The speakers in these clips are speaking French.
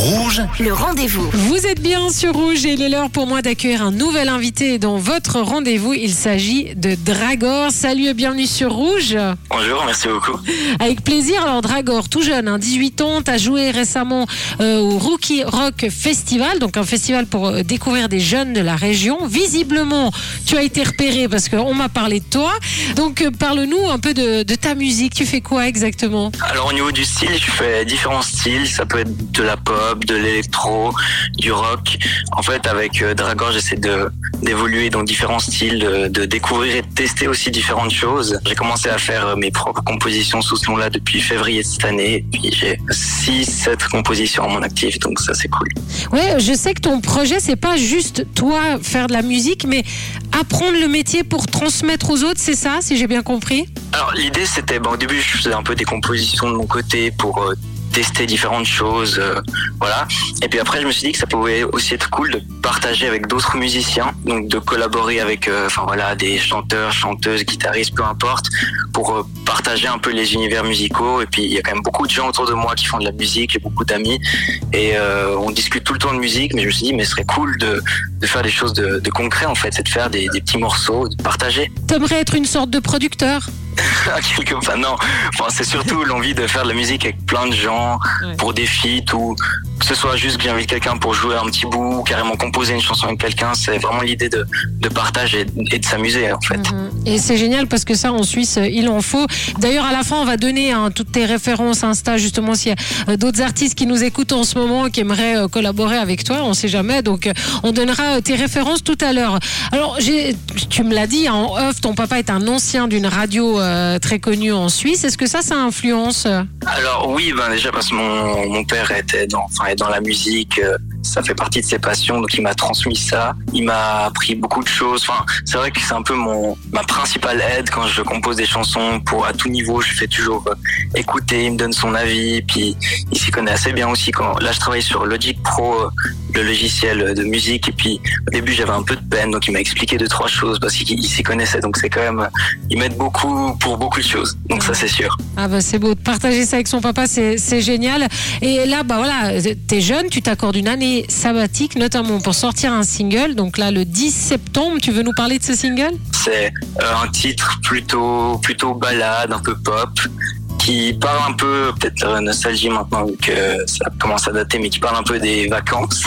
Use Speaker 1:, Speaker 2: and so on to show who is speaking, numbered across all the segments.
Speaker 1: Rouge,
Speaker 2: Le rendez-vous.
Speaker 3: Vous êtes bien sur Rouge et il est l'heure pour moi d'accueillir un nouvel invité dans votre rendez-vous. Il s'agit de Dragor. Salut et bienvenue sur Rouge.
Speaker 4: Bonjour, merci beaucoup.
Speaker 3: Avec plaisir. Alors Dragor, tout jeune, hein, 18 ans, tu as joué récemment euh, au Rookie Rock Festival, donc un festival pour euh, découvrir des jeunes de la région. Visiblement, tu as été repéré parce qu'on m'a parlé de toi. Donc euh, parle-nous un peu de, de ta musique. Tu fais quoi exactement?
Speaker 4: Alors au niveau du style, je fais différents styles. Ça peut être de la pop, de l'électro, du rock. En fait, avec euh, Dragor, j'essaie de d'évoluer dans différents styles, de, de découvrir et de tester aussi différentes choses. J'ai commencé à faire euh, mes propres compositions sous ce nom-là depuis février de cette année. Et puis j'ai 6 7 compositions à mon actif, donc ça c'est cool.
Speaker 3: Ouais, je sais que ton projet, c'est pas juste toi faire de la musique, mais apprendre le métier pour transmettre aux autres, c'est ça, si j'ai bien compris?
Speaker 4: Alors l'idée c'était, bon, au début je faisais un peu des compositions de mon côté pour euh, tester différentes choses, euh, voilà. Et puis après je me suis dit que ça pouvait aussi être cool de partager avec d'autres musiciens, donc de collaborer avec, euh, enfin des chanteurs, chanteuses, guitaristes, peu importe, pour euh, partager un peu les univers musicaux. Et puis il y a quand même beaucoup de gens autour de moi qui font de la musique, j'ai beaucoup d'amis, et euh, on discute tout le temps de musique. Mais je me suis dit, mais ce serait cool de, de faire des choses de, de concret en fait, c'est de faire des, des petits morceaux, de partager.
Speaker 3: T'aimerais être une sorte de producteur?
Speaker 4: Quelque part. Non, enfin, c'est surtout l'envie de faire de la musique avec plein de gens
Speaker 3: Ouais.
Speaker 4: pour des feats ou que ce soit juste que j'invite quelqu'un pour jouer un petit bout ou carrément composer une chanson avec quelqu'un. C'est vraiment l'idée de, de partage et, et de s'amuser en fait.
Speaker 3: Mhm. Et c'est génial parce que ça, en Suisse, il en faut. D'ailleurs, à la fin, on va donner hein, toutes tes références Insta, justement, s'il y a euh, d'autres artistes qui nous écoutent en ce moment, qui aimeraient euh, collaborer avec toi, on sait jamais. Donc, euh, on donnera tes références tout à l'heure. Alors, tu me l'as dit hein, en off, ton papa est un ancien d'une radio euh, très connue en Suisse. Est-ce que ça, ça influence
Speaker 4: Alors oui, ben déjà parce que mon, mon père était dans, enfin, dans la musique, euh, ça fait partie de ses passions, donc il m'a transmis ça. Il m'a appris beaucoup de choses. Enfin, c'est vrai que c'est un peu mon ma principale aide quand je compose des chansons. Pour à tout niveau, je fais toujours euh, écouter. Il me donne son avis, puis il s'y connaît assez bien aussi. Quand là, je travaille sur Logic Pro, euh, le logiciel de musique, et puis au début j'avais un peu de peine, donc il m'a expliqué deux trois choses parce qu'il il s'y connaissait. Donc c'est quand même, il m'aide beaucoup pour beaucoup de choses. Donc ça c'est sûr.
Speaker 3: Ah bah c'est beau de partager ça avec son papa, c'est c'est génial. Et là, bah voilà, t'es jeune, tu t'accordes une année sabbatique, notamment pour sortir un single. Donc là, le 10 septembre, tu veux nous parler de ce single?
Speaker 4: C'est euh, un titre plutôt plutôt balade, un peu pop, qui parle un peu peut-être euh, nostalgie maintenant vu que ça commence à dater, mais qui parle un peu des vacances,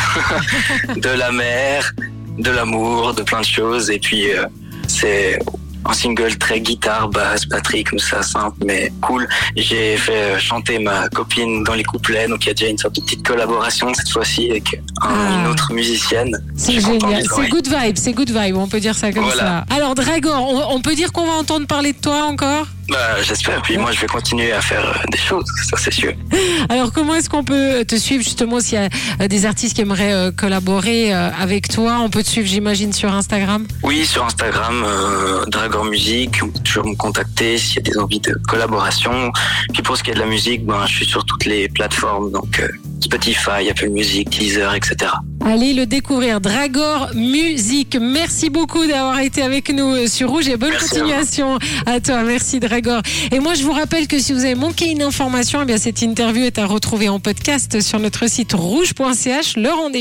Speaker 4: de la mer, de l'amour, de plein de choses. Et puis euh, c'est un single très guitare, basse, batterie comme ça, simple mais cool. J'ai fait chanter ma copine dans les couplets, donc il y a déjà une sorte de petite collaboration cette fois-ci avec
Speaker 3: Ah.
Speaker 4: une autre musicienne.
Speaker 3: C'est génial, c'est good vibe, c'est good vibe, on peut dire ça comme
Speaker 4: Voilà.
Speaker 3: ça. Alors Dragor, on, on peut dire qu'on va entendre parler de toi encore?
Speaker 4: Bah, j'espère. Puis moi, je vais continuer à faire euh, des choses, ça c'est sûr.
Speaker 3: Alors comment est-ce qu'on peut te suivre justement s'il y a euh, des artistes qui aimeraient euh, collaborer avec toi? On peut te suivre j'imagine sur Instagram?
Speaker 4: Oui, sur Instagram, euh, Dragor Musique, vous pouvez toujours me contacter s'il y a des envies de collaboration. Puis pour ce qui est de la musique, ben, je suis sur toutes les plateformes, donc euh, Spotify, Apple Music, Deezer, etc.
Speaker 3: Allez le découvrir, Dragor Musique. Merci beaucoup d'avoir été avec nous euh, sur Rouge et bonne
Speaker 4: Merci à
Speaker 3: continuation à, toi. Merci Dragor. Et moi je vous rappelle que si vous avez manqué une information, eh bien cette interview est à retrouver en podcast sur notre site rouge.ch. Le rendez-vous.